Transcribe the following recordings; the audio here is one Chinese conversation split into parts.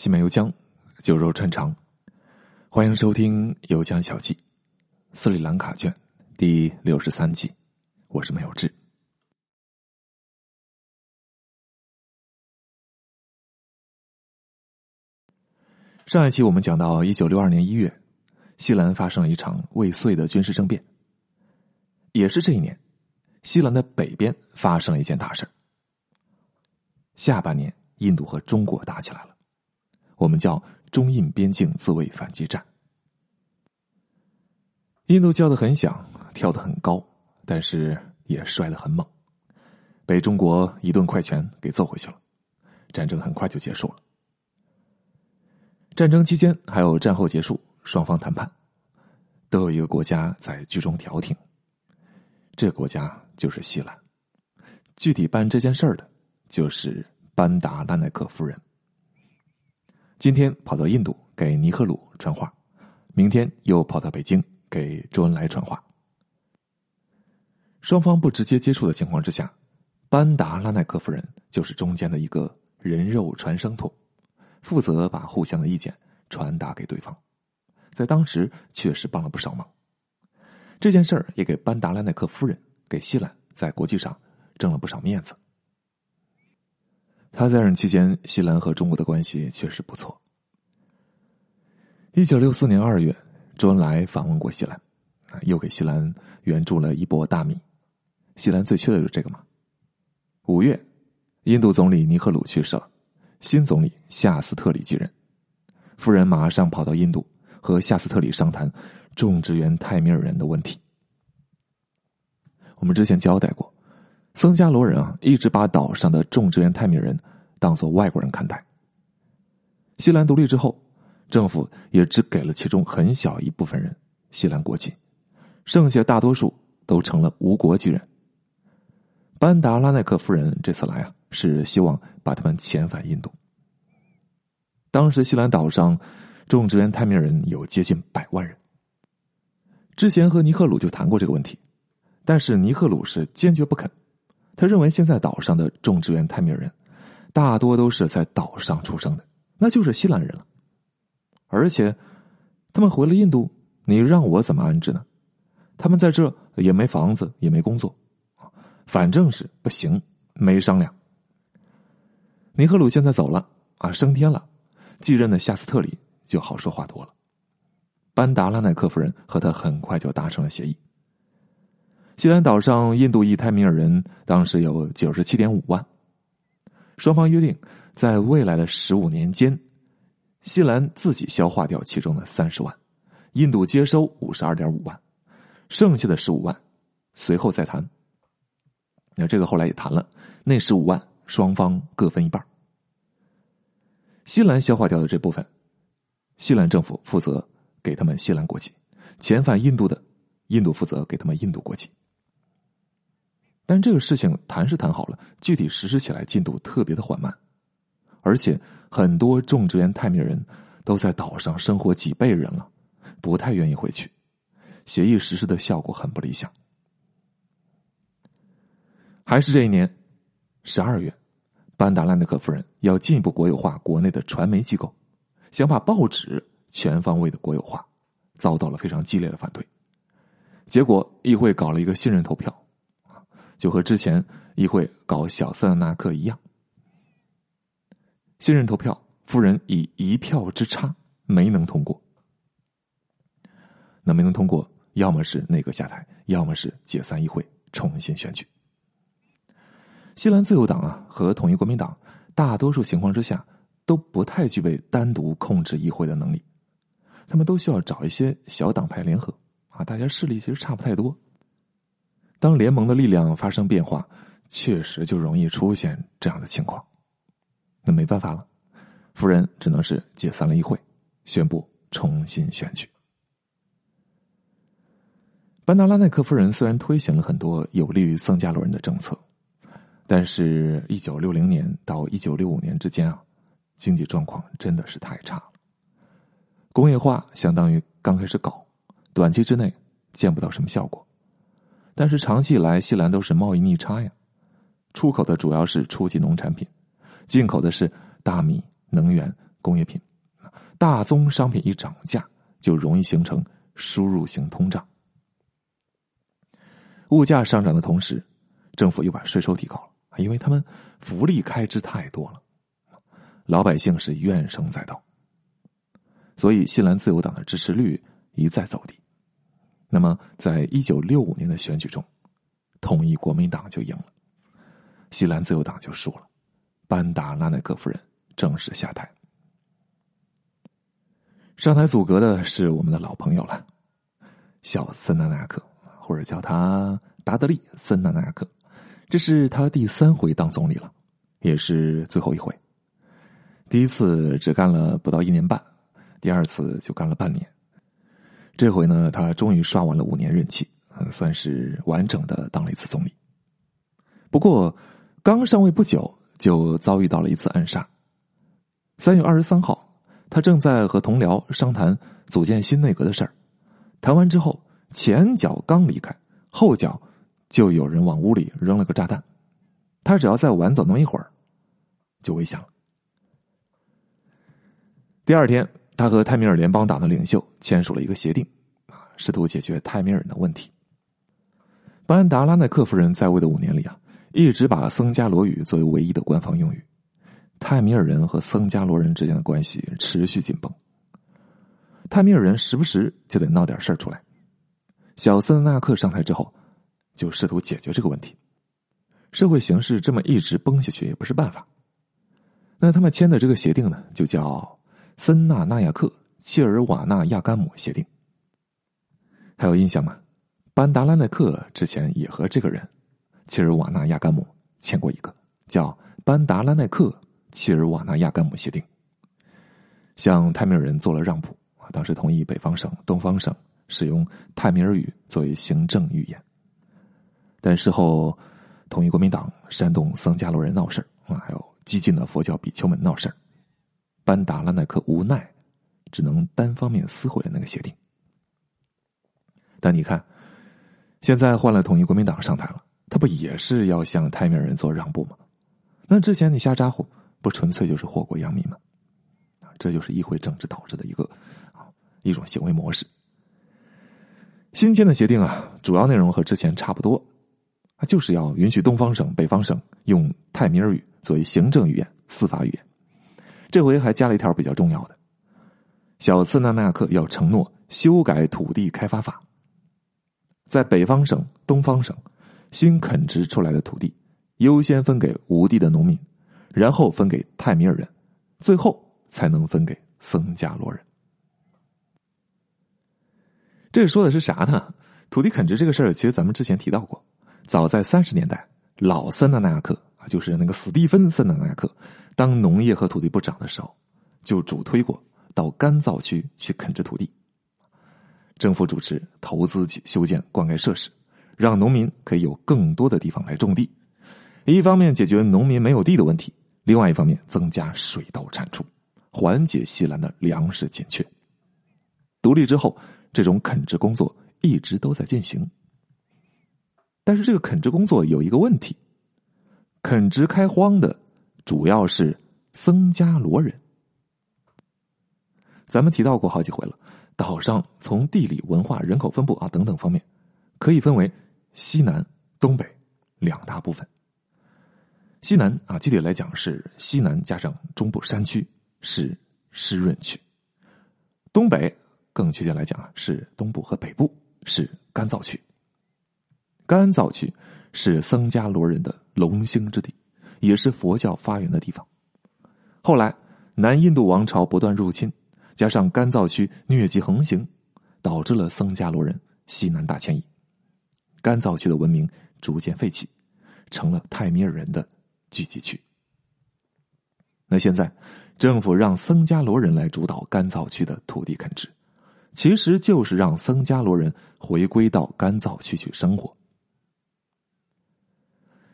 西门游江，酒肉穿肠。欢迎收听《游江小记》，斯里兰卡卷第六十三集。我是没有志。上一期我们讲到，一九六二年一月，西兰发生了一场未遂的军事政变。也是这一年，西兰的北边发生了一件大事下半年，印度和中国打起来了，我们叫中印边境自卫反击战。印度叫的很响，跳得很高，但是也摔得很猛，被中国一顿快拳给揍回去了。战争很快就结束了。战争期间还有战后结束，双方谈判，都有一个国家在居中调停。这国家就是西兰。具体办这件事儿的，就是班达拉奈克夫人。今天跑到印度给尼赫鲁传话，明天又跑到北京给周恩来传话。双方不直接接触的情况之下，班达拉奈克夫人就是中间的一个人肉传声筒。负责把互相的意见传达给对方，在当时确实帮了不少忙。这件事儿也给班达拉奈克夫人、给西兰在国际上挣了不少面子。他在任期间，西兰和中国的关系确实不错。一九六四年二月，周恩来访问过西兰，又给西兰援助了一波大米。西兰最缺的就是这个嘛。五月，印度总理尼赫鲁去世了。新总理夏斯特里继任，夫人马上跑到印度和夏斯特里商谈种植园泰米尔人的问题。我们之前交代过，僧伽罗人啊一直把岛上的种植园泰米人当做外国人看待。西兰独立之后，政府也只给了其中很小一部分人西兰国籍，剩下大多数都成了无国籍人。班达拉奈克夫人这次来啊。是希望把他们遣返印度。当时西兰岛上种植园泰米人有接近百万人。之前和尼赫鲁就谈过这个问题，但是尼赫鲁是坚决不肯。他认为现在岛上的种植园泰米尔人大多都是在岛上出生的，那就是西兰人了。而且他们回了印度，你让我怎么安置呢？他们在这也没房子，也没工作，反正是不行，没商量。尼赫鲁现在走了啊，升天了，继任的夏斯特里就好说话多了。班达拉奈克夫人和他很快就达成了协议。西兰岛上印度裔泰米尔人当时有九十七点五万，双方约定在未来的十五年间，西兰自己消化掉其中的三十万，印度接收五十二点五万，剩下的十五万随后再谈。那这个后来也谈了，那十五万。双方各分一半。西兰消化掉的这部分，西兰政府负责给他们西兰国籍；遣返印度的，印度负责给他们印度国籍。但这个事情谈是谈好了，具体实施起来进度特别的缓慢，而且很多种植园泰米人都在岛上生活几辈人了，不太愿意回去，协议实施的效果很不理想。还是这一年十二月。班达兰德克夫人要进一步国有化国内的传媒机构，想把报纸全方位的国有化，遭到了非常激烈的反对。结果议会搞了一个信任投票，就和之前议会搞小塞纳克一样。信任投票，夫人以一票之差没能通过。那没能通过，要么是内阁下台，要么是解散议会，重新选举。西兰自由党啊和统一国民党，大多数情况之下都不太具备单独控制议会的能力，他们都需要找一些小党派联合啊，大家势力其实差不太多。当联盟的力量发生变化，确实就容易出现这样的情况。那没办法了，夫人只能是解散了议会，宣布重新选举。班达拉奈克夫人虽然推行了很多有利于僧伽罗人的政策。但是，一九六零年到一九六五年之间啊，经济状况真的是太差了。工业化相当于刚开始搞，短期之内见不到什么效果。但是长期以来，西兰都是贸易逆差呀，出口的主要是初级农产品，进口的是大米、能源工业品，大宗商品一涨价，就容易形成输入型通胀。物价上涨的同时，政府又把税收提高了，因为他们福利开支太多了，老百姓是怨声载道，所以西兰自由党的支持率一再走低。那么，在一九六五年的选举中，统一国民党就赢了，西兰自由党就输了，班达拉奈克夫人正式下台。上台阻隔的是我们的老朋友了，小森纳纳克。或者叫他达德利·森纳纳克，这是他第三回当总理了，也是最后一回。第一次只干了不到一年半，第二次就干了半年。这回呢，他终于刷完了五年任期，算是完整的当了一次总理。不过，刚上位不久就遭遇到了一次暗杀。三月二十三号，他正在和同僚商谈组建新内阁的事儿，谈完之后。前脚刚离开，后脚就有人往屋里扔了个炸弹。他只要再晚走那么一会儿，就危险了。第二天，他和泰米尔联邦党的领袖签署了一个协定，啊，试图解决泰米尔的问题。班达拉奈克夫人在位的五年里啊，一直把僧伽罗语作为唯一的官方用语。泰米尔人和僧伽罗人之间的关系持续紧绷，泰米尔人时不时就得闹点事儿出来。小森纳克上台之后，就试图解决这个问题。社会形势这么一直崩下去也不是办法。那他们签的这个协定呢，就叫《森纳纳亚克切尔瓦纳亚甘姆协定》。还有印象吗？班达拉奈克之前也和这个人切尔瓦纳亚甘姆签过一个叫《班达拉奈克切尔瓦纳亚甘姆协定》，向泰米尔人做了让步啊，当时同意北方省、东方省。使用泰米尔语作为行政语言，但事后统一国民党煽动僧伽罗人闹事啊，还有激进的佛教比丘们闹事儿班达拉奈克无奈，只能单方面撕毁了那个协定。但你看，现在换了统一国民党上台了，他不也是要向泰米尔人做让步吗？那之前你瞎咋呼，不纯粹就是祸国殃民吗？这就是议会政治导致的一个啊一种行为模式。新签的协定啊，主要内容和之前差不多，啊，就是要允许东方省、北方省用泰米尔语作为行政语言、司法语言。这回还加了一条比较重要的：小次纳纳克要承诺修改土地开发法，在北方省、东方省新垦植出来的土地，优先分给无地的农民，然后分给泰米尔人，最后才能分给僧伽罗人。这说的是啥呢？土地垦殖这个事儿，其实咱们之前提到过。早在三十年代，老森纳纳亚克啊，就是那个史蒂芬森纳纳亚克，当农业和土地部长的时候，就主推过到干燥区去垦殖土地。政府主持投资修建灌溉设施，让农民可以有更多的地方来种地。一方面解决农民没有地的问题，另外一方面增加水稻产出，缓解西兰的粮食紧缺。独立之后。这种垦殖工作一直都在进行，但是这个垦殖工作有一个问题：垦殖开荒的主要是僧伽罗人。咱们提到过好几回了，岛上从地理、文化、人口分布啊等等方面，可以分为西南、东北两大部分。西南啊，具体来讲是西南加上中部山区是湿润区，东北。更确切来讲啊，是东部和北部是干燥区。干燥区是僧伽罗人的龙兴之地，也是佛教发源的地方。后来南印度王朝不断入侵，加上干燥区疟疾横行，导致了僧伽罗人西南大迁移。干燥区的文明逐渐废弃，成了泰米尔人的聚集区。那现在政府让僧伽罗人来主导干燥区的土地垦殖。其实就是让僧伽罗人回归到干燥区去生活。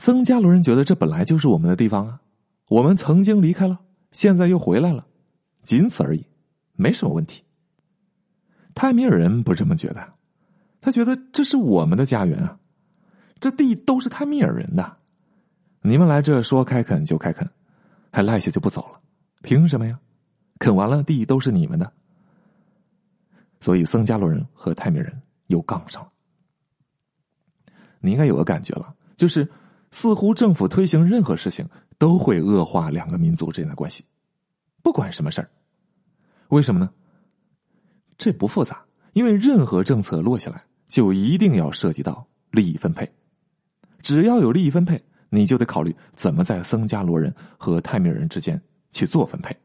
僧伽罗人觉得这本来就是我们的地方啊，我们曾经离开了，现在又回来了，仅此而已，没什么问题。泰米尔人不这么觉得，他觉得这是我们的家园啊，这地都是泰米尔人的，你们来这说开垦就开垦，还赖下就不走了，凭什么呀？垦完了地都是你们的。所以僧伽罗人和泰米尔人又杠上了。你应该有个感觉了，就是似乎政府推行任何事情都会恶化两个民族之间的关系，不管什么事儿。为什么呢？这不复杂，因为任何政策落下来，就一定要涉及到利益分配。只要有利益分配，你就得考虑怎么在僧伽罗人和泰米尔人之间去做分配。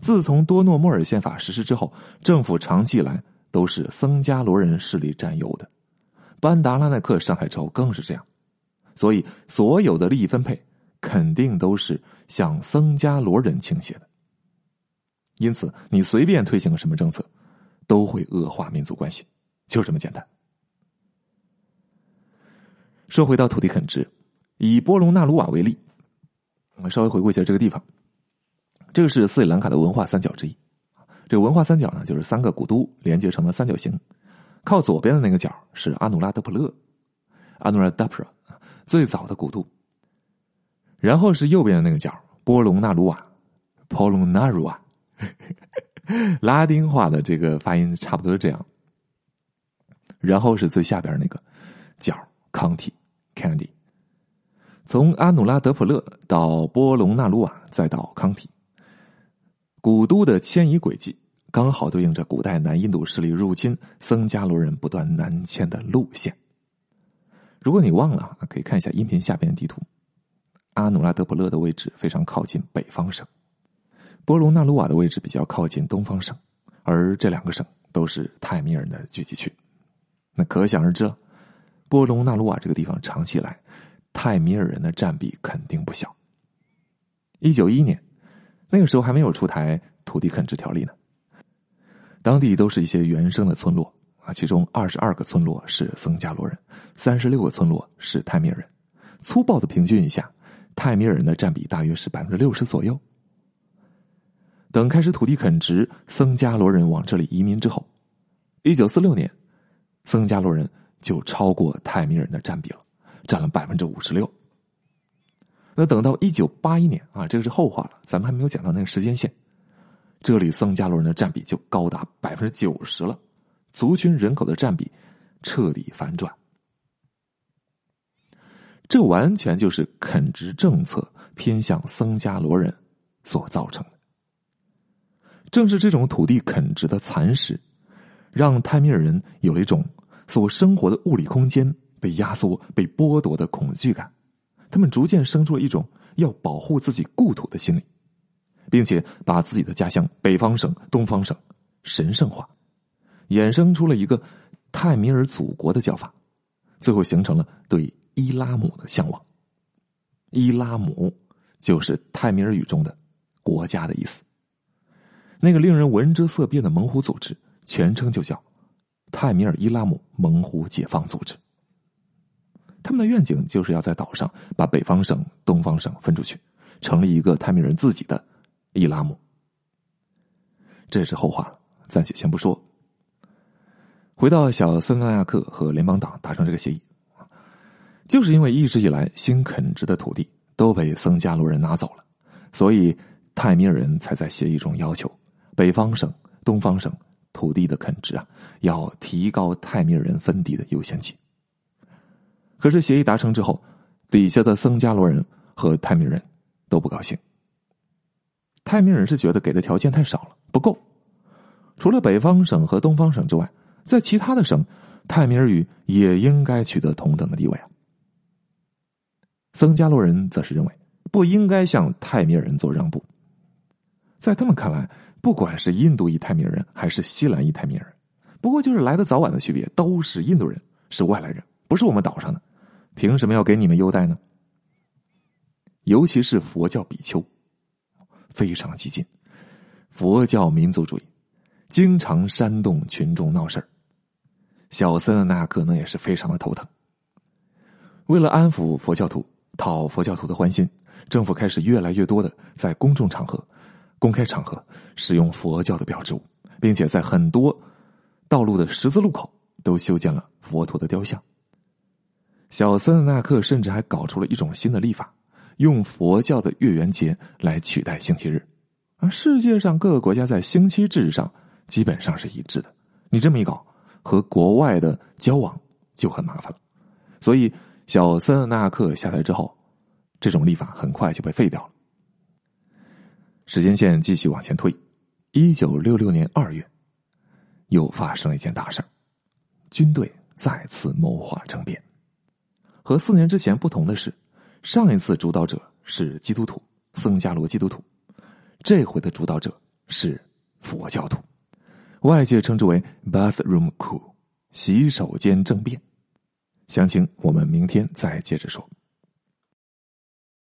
自从多诺莫尔宪法实施之后，政府长期以来都是僧伽罗人势力占优的。班达拉奈克上台之后更是这样，所以所有的利益分配肯定都是向僧伽罗人倾斜的。因此，你随便推行什么政策，都会恶化民族关系，就这么简单。说回到土地垦殖，以波隆纳鲁瓦为例，我们稍微回顾一下这个地方。这个是斯里兰卡的文化三角之一。这个文化三角呢，就是三个古都连接成了三角形。靠左边的那个角是阿努拉德普勒，阿努拉德普勒最早的古都。然后是右边的那个角波隆纳鲁瓦，波隆纳鲁瓦，拉丁话的这个发音差不多这样。然后是最下边那个角康体 Candy。从阿努拉德普勒到波隆纳鲁瓦，再到康体，古都的迁移轨迹。刚好对应着古代南印度势力入侵僧伽罗人不断南迁的路线。如果你忘了，可以看一下音频下边的地图。阿努拉德普勒的位置非常靠近北方省，波隆纳鲁瓦的位置比较靠近东方省，而这两个省都是泰米尔人的聚集区。那可想而知了，波隆纳鲁瓦这个地方长期以来，泰米尔人的占比肯定不小。一九一一年，那个时候还没有出台土地垦殖条例呢。当地都是一些原生的村落啊，其中二十二个村落是僧伽罗人，三十六个村落是泰米尔人。粗暴的平均一下，泰米尔人的占比大约是百分之六十左右。等开始土地垦殖，僧伽罗人往这里移民之后，一九四六年，僧伽罗人就超过泰米尔人的占比了，占了百分之五十六。那等到一九八一年啊，这个是后话了，咱们还没有讲到那个时间线。这里僧伽罗人的占比就高达百分之九十了，族群人口的占比彻底反转。这完全就是垦殖政策偏向僧伽罗人所造成的。正是这种土地垦殖的蚕食，让泰米尔人有了一种所生活的物理空间被压缩、被剥夺的恐惧感，他们逐渐生出了一种要保护自己故土的心理。并且把自己的家乡北方省、东方省神圣化，衍生出了一个泰米尔祖国的叫法，最后形成了对伊拉姆的向往。伊拉姆就是泰米尔语中的“国家”的意思。那个令人闻之色变的猛虎组织，全称就叫泰米尔伊拉姆猛虎解放组织。他们的愿景就是要在岛上把北方省、东方省分出去，成立一个泰米尔人自己的。伊拉姆，这是后话，暂且先不说。回到小森纳亚克和联邦党达成这个协议，就是因为一直以来新垦殖的土地都被僧伽罗人拿走了，所以泰米尔人才在协议中要求北方省、东方省土地的垦殖啊，要提高泰米尔人分地的优先级。可是协议达成之后，底下的僧伽罗人和泰米尔人都不高兴。泰米尔人是觉得给的条件太少了，不够。除了北方省和东方省之外，在其他的省，泰米尔语也应该取得同等的地位啊。僧伽罗人则是认为不应该向泰米尔人做让步。在他们看来，不管是印度裔泰米尔人还是西兰裔泰米尔人，不过就是来的早晚的区别，都是印度人，是外来人，不是我们岛上的，凭什么要给你们优待呢？尤其是佛教比丘。非常激进，佛教民族主义，经常煽动群众闹事儿。小森的那可能也是非常的头疼。为了安抚佛教徒、讨佛教徒的欢心，政府开始越来越多的在公众场合、公开场合使用佛教的标志物，并且在很多道路的十字路口都修建了佛陀的雕像。小森纳克甚至还搞出了一种新的历法。用佛教的月圆节来取代星期日，而世界上各个国家在星期制上基本上是一致的。你这么一搞，和国外的交往就很麻烦了。所以，小森纳克下台之后，这种立法很快就被废掉了。时间线继续往前推，一九六六年二月，又发生了一件大事军队再次谋划政变。和四年之前不同的是，上一次主导者是基督徒僧伽罗基督徒，这回的主导者是佛教徒，外界称之为 “bathroom coup”，洗手间政变。详情我们明天再接着说。